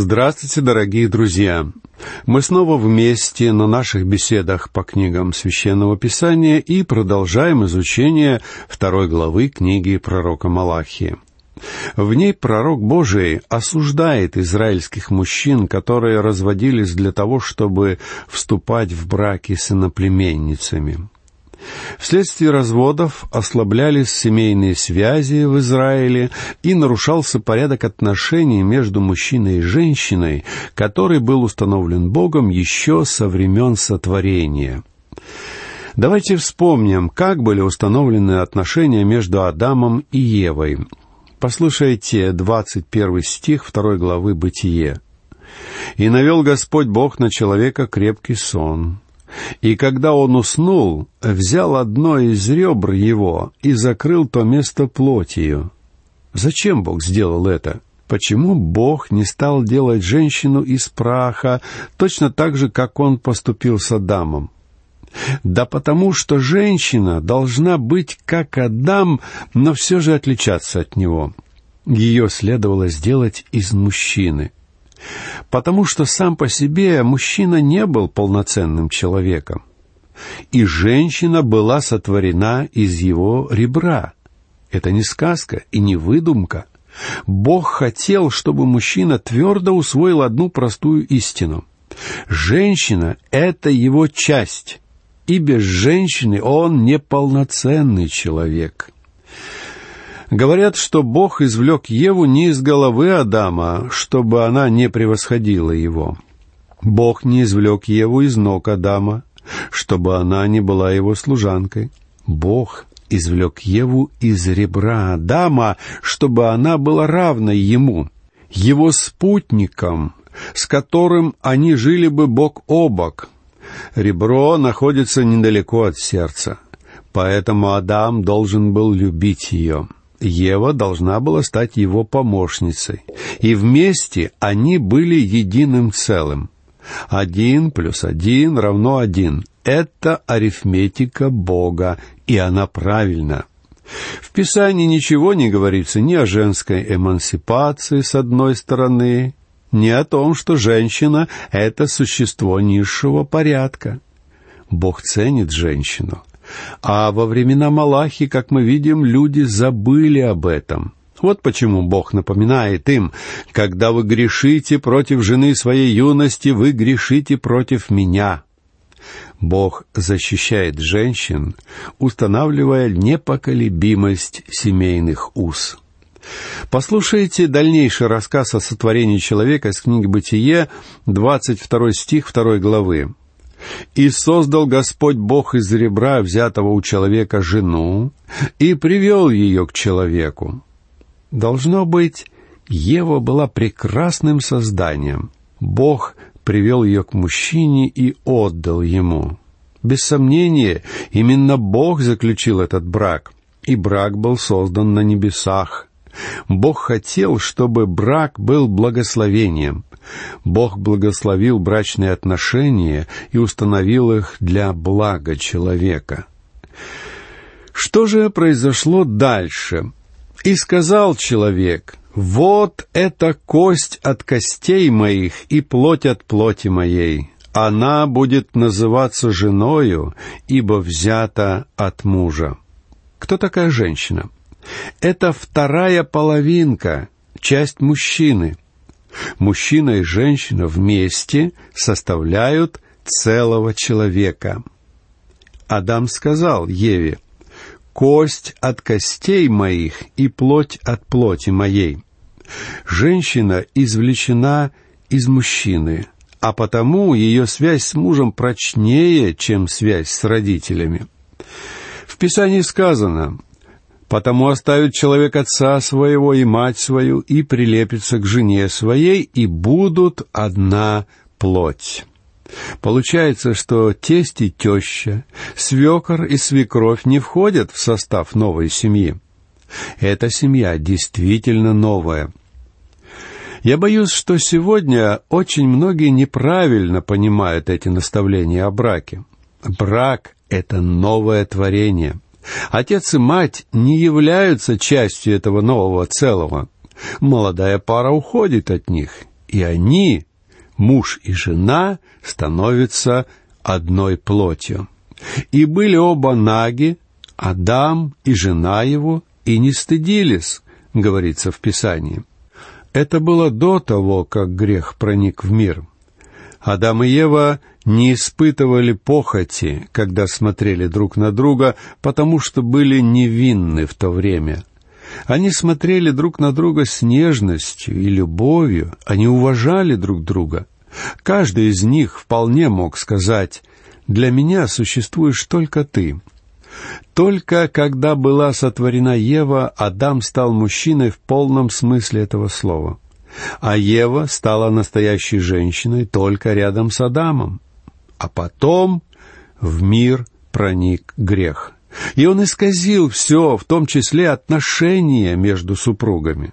Здравствуйте, дорогие друзья! Мы снова вместе на наших беседах по книгам Священного Писания и продолжаем изучение второй главы книги пророка Малахии. В ней пророк Божий осуждает израильских мужчин, которые разводились для того, чтобы вступать в браки с иноплеменницами. Вследствие разводов ослаблялись семейные связи в Израиле и нарушался порядок отношений между мужчиной и женщиной, который был установлен Богом еще со времен сотворения. Давайте вспомним, как были установлены отношения между Адамом и Евой. Послушайте 21 стих 2 главы «Бытие». «И навел Господь Бог на человека крепкий сон, и когда он уснул, взял одно из ребр его и закрыл то место плотью. Зачем Бог сделал это? Почему Бог не стал делать женщину из праха, точно так же, как он поступил с Адамом? Да потому что женщина должна быть как Адам, но все же отличаться от него. Ее следовало сделать из мужчины — потому что сам по себе мужчина не был полноценным человеком, и женщина была сотворена из его ребра. Это не сказка и не выдумка. Бог хотел, чтобы мужчина твердо усвоил одну простую истину. Женщина — это его часть, и без женщины он неполноценный человек. Говорят, что Бог извлек Еву не из головы Адама, чтобы она не превосходила его. Бог не извлек Еву из ног Адама, чтобы она не была его служанкой. Бог извлек Еву из ребра Адама, чтобы она была равной ему, его спутником, с которым они жили бы бок о бок. Ребро находится недалеко от сердца, поэтому Адам должен был любить ее. Ева должна была стать его помощницей, и вместе они были единым целым. Один плюс один равно один. Это арифметика Бога, и она правильна. В Писании ничего не говорится ни о женской эмансипации с одной стороны, ни о том, что женщина — это существо низшего порядка. Бог ценит женщину, а во времена Малахи, как мы видим, люди забыли об этом. Вот почему Бог напоминает им, «Когда вы грешите против жены своей юности, вы грешите против меня». Бог защищает женщин, устанавливая непоколебимость семейных уз. Послушайте дальнейший рассказ о сотворении человека из книги «Бытие», 22 стих 2 главы. И создал Господь Бог из ребра, взятого у человека, жену, и привел ее к человеку. Должно быть, Ева была прекрасным созданием. Бог привел ее к мужчине и отдал ему. Без сомнения, именно Бог заключил этот брак, и брак был создан на небесах. Бог хотел, чтобы брак был благословением. Бог благословил брачные отношения и установил их для блага человека. Что же произошло дальше? «И сказал человек, вот эта кость от костей моих и плоть от плоти моей. Она будет называться женою, ибо взята от мужа». Кто такая женщина? Это вторая половинка, часть мужчины — Мужчина и женщина вместе составляют целого человека. Адам сказал Еве, «Кость от костей моих и плоть от плоти моей». Женщина извлечена из мужчины, а потому ее связь с мужем прочнее, чем связь с родителями. В Писании сказано, Потому оставит человек отца своего и мать свою, и прилепится к жене своей, и будут одна плоть. Получается, что тесть и теща, свекор и свекровь не входят в состав новой семьи. Эта семья действительно новая. Я боюсь, что сегодня очень многие неправильно понимают эти наставления о браке. Брак — это новое творение — Отец и мать не являются частью этого нового целого. Молодая пара уходит от них, и они, муж и жена, становятся одной плотью. И были оба наги, Адам и жена его, и не стыдились, говорится в Писании. Это было до того, как грех проник в мир. Адам и Ева не испытывали похоти, когда смотрели друг на друга, потому что были невинны в то время. Они смотрели друг на друга с нежностью и любовью, они уважали друг друга. Каждый из них вполне мог сказать «Для меня существуешь только ты». Только когда была сотворена Ева, Адам стал мужчиной в полном смысле этого слова. А Ева стала настоящей женщиной только рядом с Адамом. А потом в мир проник грех. И он исказил все, в том числе отношения между супругами.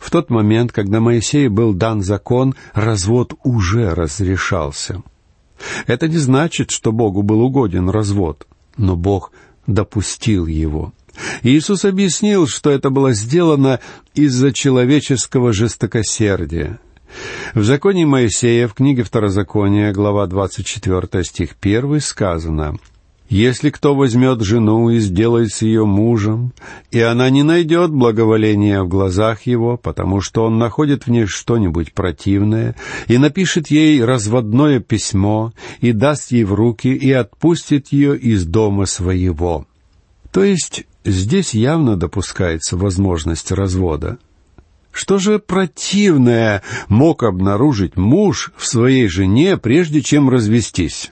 В тот момент, когда Моисею был дан закон, развод уже разрешался. Это не значит, что Богу был угоден развод, но Бог допустил его. Иисус объяснил, что это было сделано из-за человеческого жестокосердия. В законе Моисея, в книге Второзакония, глава 24, стих 1, сказано «Если кто возьмет жену и сделает с ее мужем, и она не найдет благоволения в глазах его, потому что он находит в ней что-нибудь противное, и напишет ей разводное письмо, и даст ей в руки, и отпустит ее из дома своего». То есть здесь явно допускается возможность развода. Что же противное мог обнаружить муж в своей жене, прежде чем развестись?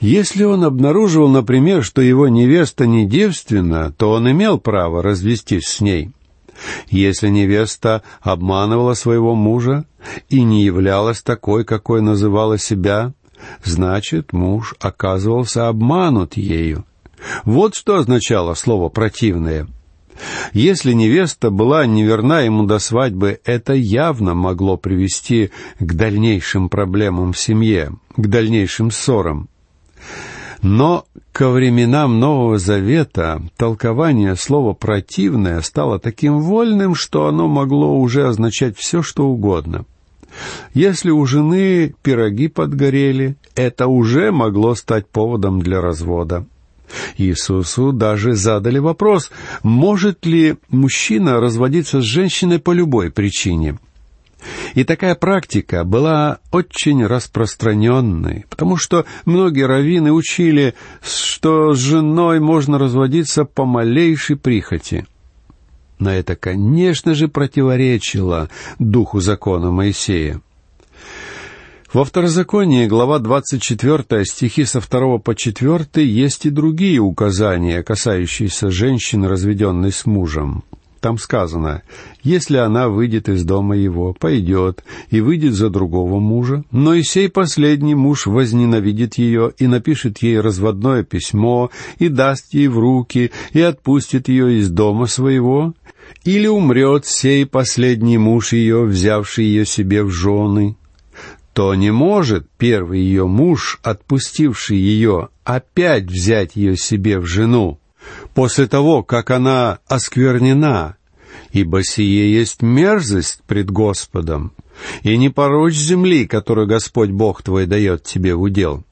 Если он обнаруживал, например, что его невеста не девственна, то он имел право развестись с ней. Если невеста обманывала своего мужа и не являлась такой, какой называла себя, значит, муж оказывался обманут ею. Вот что означало слово «противное». Если невеста была неверна ему до свадьбы, это явно могло привести к дальнейшим проблемам в семье, к дальнейшим ссорам. Но ко временам Нового Завета толкование слова «противное» стало таким вольным, что оно могло уже означать все, что угодно. Если у жены пироги подгорели, это уже могло стать поводом для развода. Иисусу даже задали вопрос, может ли мужчина разводиться с женщиной по любой причине. И такая практика была очень распространенной, потому что многие раввины учили, что с женой можно разводиться по малейшей прихоти. Но это, конечно же, противоречило духу закона Моисея. Во Второзаконии, глава 24, стихи со 2 по 4, есть и другие указания, касающиеся женщин, разведенной с мужем. Там сказано, если она выйдет из дома его, пойдет и выйдет за другого мужа, но и сей последний муж возненавидит ее и напишет ей разводное письмо и даст ей в руки и отпустит ее из дома своего, или умрет сей последний муж ее, взявший ее себе в жены, то не может первый ее муж, отпустивший ее, опять взять ее себе в жену, после того, как она осквернена, ибо сие есть мерзость пред Господом, и не порочь земли, которую Господь Бог твой дает тебе в удел.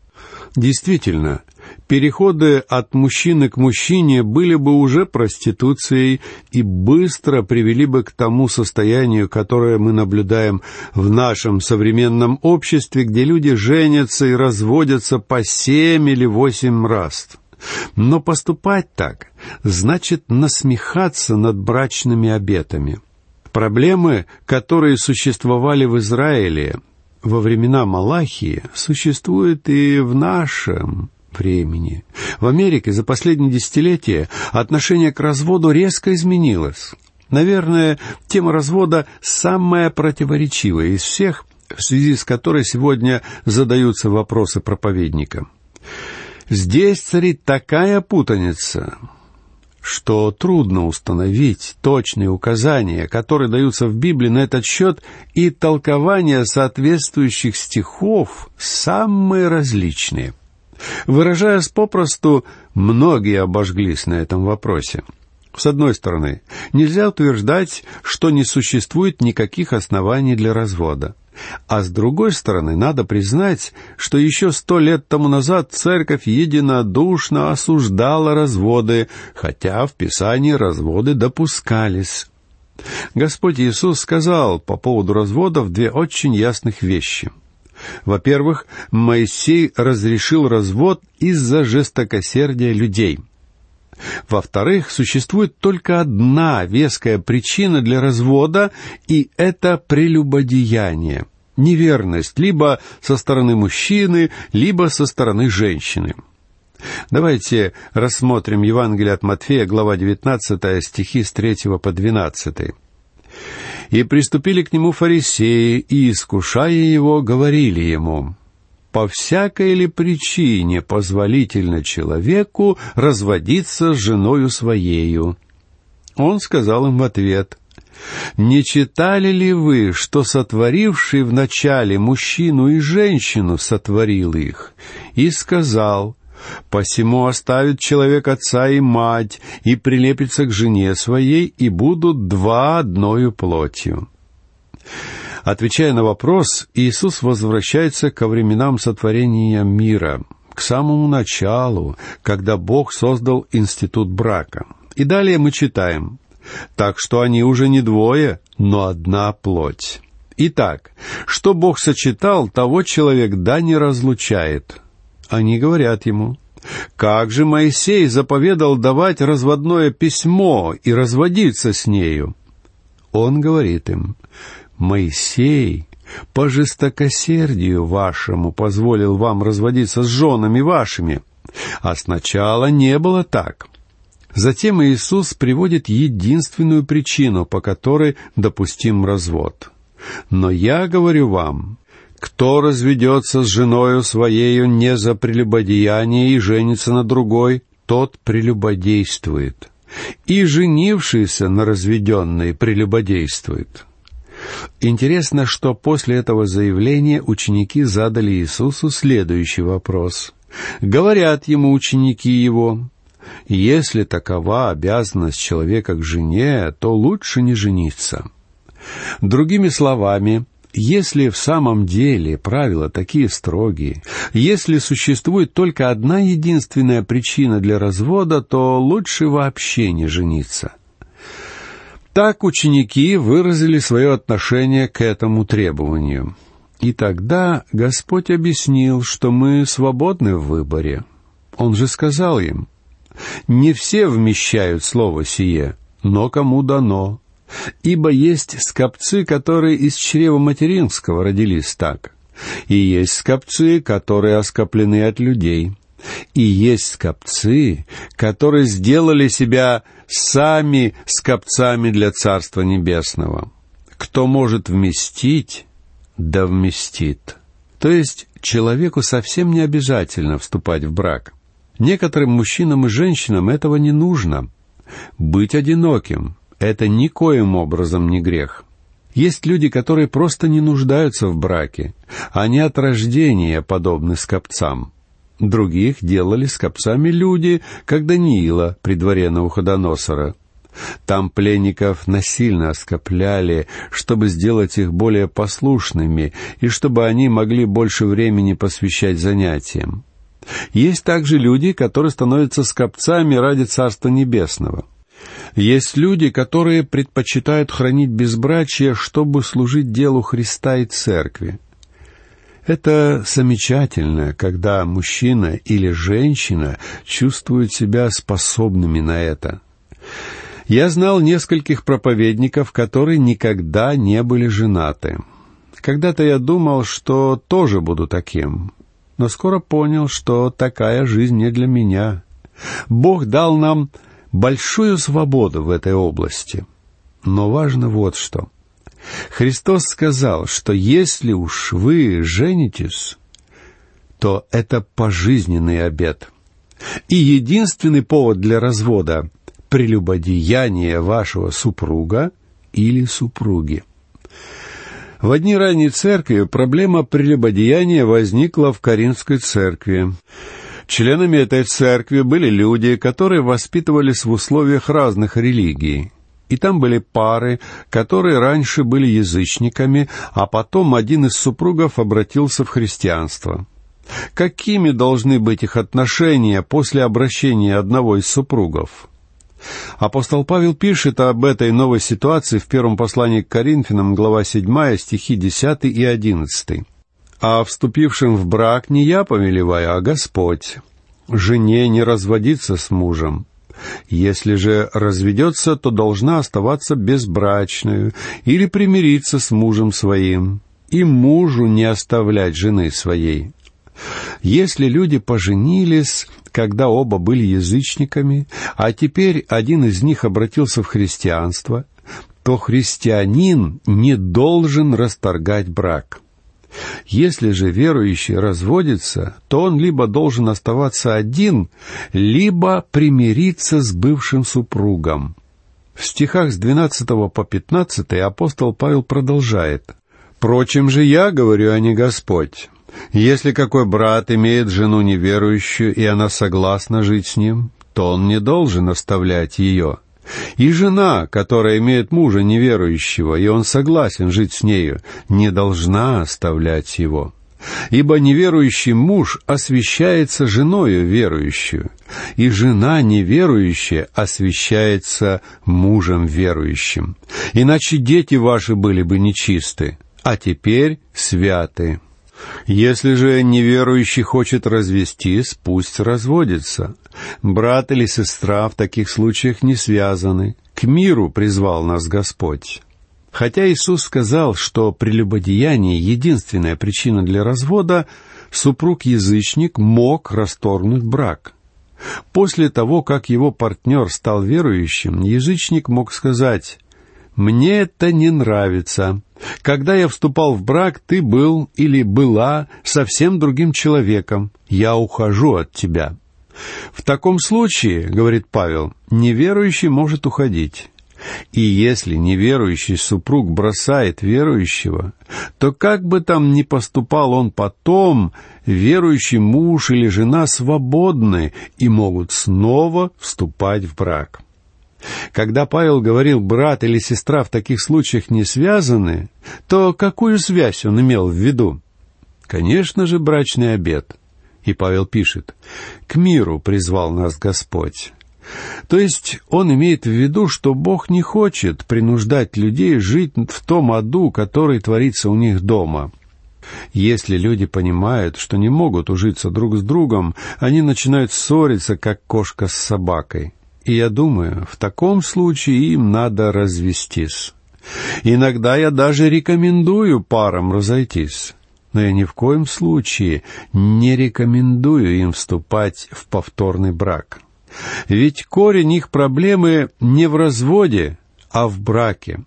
Действительно, переходы от мужчины к мужчине были бы уже проституцией и быстро привели бы к тому состоянию, которое мы наблюдаем в нашем современном обществе, где люди женятся и разводятся по семь или восемь раз. Но поступать так значит насмехаться над брачными обетами. Проблемы, которые существовали в Израиле во времена Малахии, существуют и в нашем времени. В Америке за последние десятилетия отношение к разводу резко изменилось. Наверное, тема развода самая противоречивая из всех, в связи с которой сегодня задаются вопросы проповедникам. Здесь царит такая путаница, что трудно установить точные указания, которые даются в Библии на этот счет, и толкования соответствующих стихов самые различные – Выражаясь попросту, многие обожглись на этом вопросе. С одной стороны, нельзя утверждать, что не существует никаких оснований для развода. А с другой стороны, надо признать, что еще сто лет тому назад церковь единодушно осуждала разводы, хотя в Писании разводы допускались. Господь Иисус сказал по поводу разводов две очень ясных вещи. Во-первых, Моисей разрешил развод из-за жестокосердия людей. Во-вторых, существует только одна веская причина для развода, и это прелюбодеяние, неверность либо со стороны мужчины, либо со стороны женщины. Давайте рассмотрим Евангелие от Матфея, глава 19, стихи с 3 по 12. «И приступили к нему фарисеи, и, искушая его, говорили ему, «По всякой ли причине позволительно человеку разводиться с женою своею?» Он сказал им в ответ, «Не читали ли вы, что сотворивший вначале мужчину и женщину сотворил их, и сказал, Посему оставит человек отца и мать, и прилепится к жене своей, и будут два одною плотью». Отвечая на вопрос, Иисус возвращается ко временам сотворения мира, к самому началу, когда Бог создал институт брака. И далее мы читаем, «Так что они уже не двое, но одна плоть». Итак, что Бог сочетал, того человек да не разлучает. Они говорят ему, «Как же Моисей заповедал давать разводное письмо и разводиться с нею?» Он говорит им, «Моисей по жестокосердию вашему позволил вам разводиться с женами вашими, а сначала не было так». Затем Иисус приводит единственную причину, по которой допустим развод. «Но я говорю вам, кто разведется с женою своею не за прелюбодеяние и женится на другой, тот прелюбодействует. И женившийся на разведенной прелюбодействует. Интересно, что после этого заявления ученики задали Иисусу следующий вопрос. Говорят ему ученики его, если такова обязанность человека к жене, то лучше не жениться. Другими словами, если в самом деле правила такие строгие, если существует только одна единственная причина для развода, то лучше вообще не жениться. Так ученики выразили свое отношение к этому требованию. И тогда Господь объяснил, что мы свободны в выборе. Он же сказал им, «Не все вмещают слово сие, но кому дано, Ибо есть скопцы, которые из чрева материнского родились так, и есть скопцы, которые оскоплены от людей, и есть скопцы, которые сделали себя сами скопцами для Царства Небесного. Кто может вместить, да вместит. То есть человеку совсем не обязательно вступать в брак. Некоторым мужчинам и женщинам этого не нужно. Быть одиноким, это никоим образом не грех. Есть люди, которые просто не нуждаются в браке. Они от рождения подобны скопцам. Других делали скопцами люди, как Даниила при дворе Навуходоносора. Там пленников насильно оскопляли, чтобы сделать их более послушными и чтобы они могли больше времени посвящать занятиям. Есть также люди, которые становятся скопцами ради Царства Небесного — есть люди, которые предпочитают хранить безбрачие, чтобы служить делу Христа и Церкви. Это замечательно, когда мужчина или женщина чувствуют себя способными на это. Я знал нескольких проповедников, которые никогда не были женаты. Когда-то я думал, что тоже буду таким, но скоро понял, что такая жизнь не для меня. Бог дал нам большую свободу в этой области. Но важно вот что. Христос сказал, что если уж вы женитесь, то это пожизненный обет. И единственный повод для развода — прелюбодеяние вашего супруга или супруги. В одни ранней церкви проблема прелюбодеяния возникла в Каринской церкви. Членами этой церкви были люди, которые воспитывались в условиях разных религий. И там были пары, которые раньше были язычниками, а потом один из супругов обратился в христианство. Какими должны быть их отношения после обращения одного из супругов? Апостол Павел пишет об этой новой ситуации в первом послании к Коринфянам, глава 7, стихи 10 и 11. «А вступившим в брак не я повелеваю, а Господь. Жене не разводиться с мужем, если же разведется, то должна оставаться безбрачную или примириться с мужем своим, и мужу не оставлять жены своей. Если люди поженились, когда оба были язычниками, а теперь один из них обратился в христианство, то христианин не должен расторгать брак. Если же верующий разводится, то он либо должен оставаться один, либо примириться с бывшим супругом. В стихах с 12 по 15 апостол Павел продолжает. «Впрочем же я говорю, а не Господь. Если какой брат имеет жену неверующую, и она согласна жить с ним, то он не должен оставлять ее. И жена, которая имеет мужа неверующего, и он согласен жить с нею, не должна оставлять его. Ибо неверующий муж освящается женою верующую, и жена неверующая освящается мужем верующим. Иначе дети ваши были бы нечисты, а теперь святы. Если же неверующий хочет развестись, пусть разводится. Брат или сестра в таких случаях не связаны. К миру призвал нас Господь. Хотя Иисус сказал, что прелюбодеяние — единственная причина для развода, супруг-язычник мог расторгнуть брак. После того, как его партнер стал верующим, язычник мог сказать «Мне это не нравится. Когда я вступал в брак, ты был или была совсем другим человеком. Я ухожу от тебя». В таком случае, говорит Павел, неверующий может уходить. И если неверующий супруг бросает верующего, то как бы там ни поступал он потом, верующий муж или жена свободны и могут снова вступать в брак. Когда Павел говорил «брат или сестра в таких случаях не связаны», то какую связь он имел в виду? Конечно же, брачный обет. И Павел пишет «К миру призвал нас Господь». То есть он имеет в виду, что Бог не хочет принуждать людей жить в том аду, который творится у них дома. Если люди понимают, что не могут ужиться друг с другом, они начинают ссориться, как кошка с собакой. И я думаю, в таком случае им надо развестись. Иногда я даже рекомендую парам разойтись, но я ни в коем случае не рекомендую им вступать в повторный брак. Ведь корень их проблемы не в разводе, а в браке.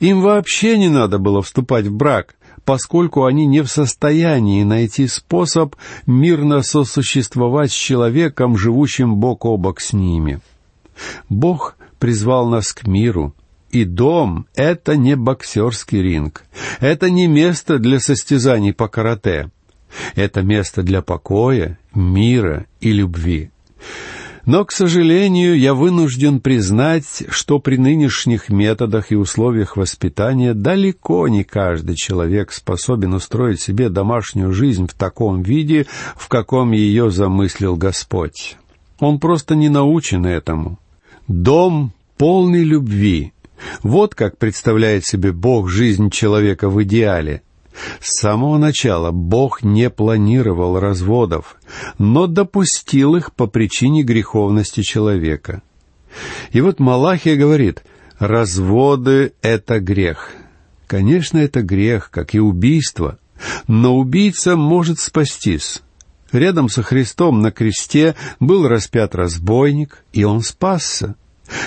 Им вообще не надо было вступать в брак, поскольку они не в состоянии найти способ мирно сосуществовать с человеком, живущим бок о бок с ними. Бог призвал нас к миру, и дом — это не боксерский ринг, это не место для состязаний по карате, это место для покоя, мира и любви. Но, к сожалению, я вынужден признать, что при нынешних методах и условиях воспитания далеко не каждый человек способен устроить себе домашнюю жизнь в таком виде, в каком ее замыслил Господь. Он просто не научен этому. Дом полный любви. Вот как представляет себе Бог жизнь человека в идеале. С самого начала Бог не планировал разводов, но допустил их по причине греховности человека. И вот Малахия говорит, разводы — это грех. Конечно, это грех, как и убийство, но убийца может спастись. Рядом со Христом на кресте был распят разбойник, и он спасся.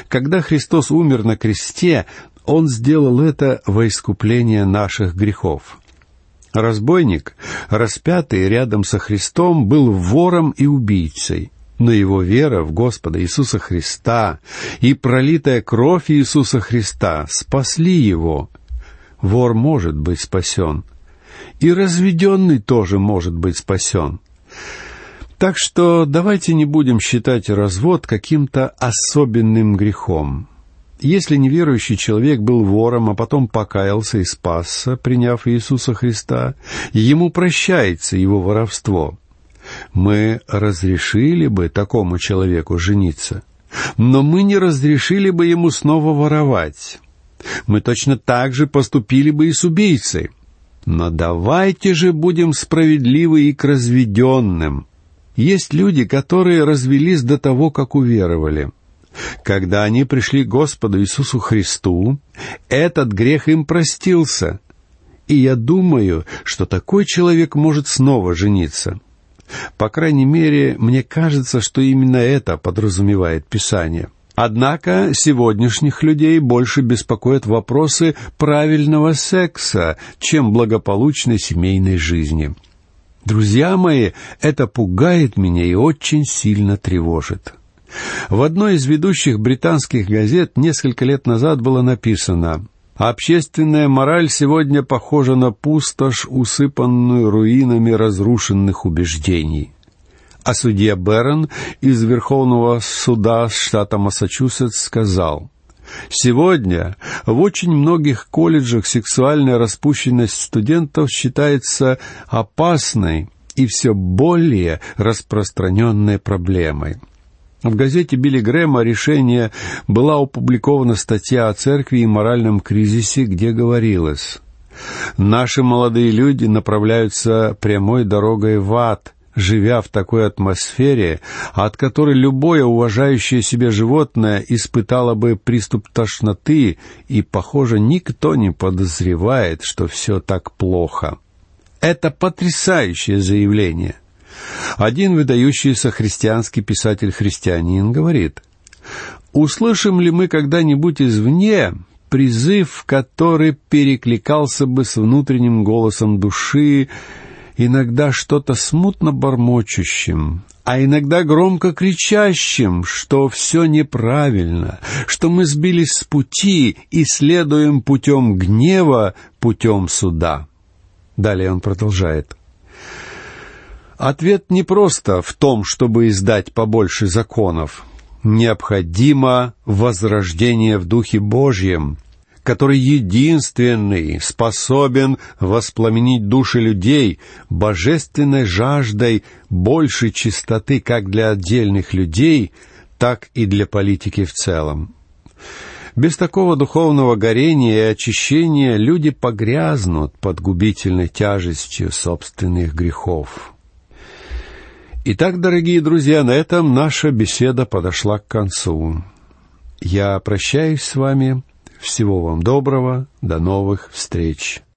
Когда Христос умер на кресте, Он сделал это во искупление наших грехов. Разбойник, распятый рядом со Христом, был вором и убийцей, но его вера в Господа Иисуса Христа и пролитая кровь Иисуса Христа спасли его. Вор может быть спасен, и разведенный тоже может быть спасен. Так что давайте не будем считать развод каким-то особенным грехом. Если неверующий человек был вором, а потом покаялся и спасся, приняв Иисуса Христа, ему прощается его воровство. Мы разрешили бы такому человеку жениться, но мы не разрешили бы ему снова воровать. Мы точно так же поступили бы и с убийцей. Но давайте же будем справедливы и к разведенным. Есть люди, которые развелись до того, как уверовали. Когда они пришли к Господу Иисусу Христу, этот грех им простился. И я думаю, что такой человек может снова жениться. По крайней мере, мне кажется, что именно это подразумевает Писание. Однако сегодняшних людей больше беспокоят вопросы правильного секса, чем благополучной семейной жизни. Друзья мои, это пугает меня и очень сильно тревожит. В одной из ведущих британских газет несколько лет назад было написано «Общественная мораль сегодня похожа на пустошь, усыпанную руинами разрушенных убеждений». А судья Берн из Верховного суда штата Массачусетс сказал, Сегодня в очень многих колледжах сексуальная распущенность студентов считается опасной и все более распространенной проблемой. В газете Билли Грэма «Решение» была опубликована статья о церкви и моральном кризисе, где говорилось «Наши молодые люди направляются прямой дорогой в ад, живя в такой атмосфере, от которой любое уважающее себя животное испытало бы приступ тошноты, и, похоже, никто не подозревает, что все так плохо». Это потрясающее заявление. Один выдающийся христианский писатель-христианин говорит, «Услышим ли мы когда-нибудь извне призыв, который перекликался бы с внутренним голосом души, иногда что-то смутно бормочущим, а иногда громко кричащим, что все неправильно, что мы сбились с пути и следуем путем гнева, путем суда». Далее он продолжает – Ответ не просто в том, чтобы издать побольше законов. Необходимо возрождение в Духе Божьем, который единственный способен воспламенить души людей божественной жаждой большей чистоты как для отдельных людей, так и для политики в целом. Без такого духовного горения и очищения люди погрязнут под губительной тяжестью собственных грехов. Итак, дорогие друзья, на этом наша беседа подошла к концу. Я прощаюсь с вами. Всего вам доброго. До новых встреч.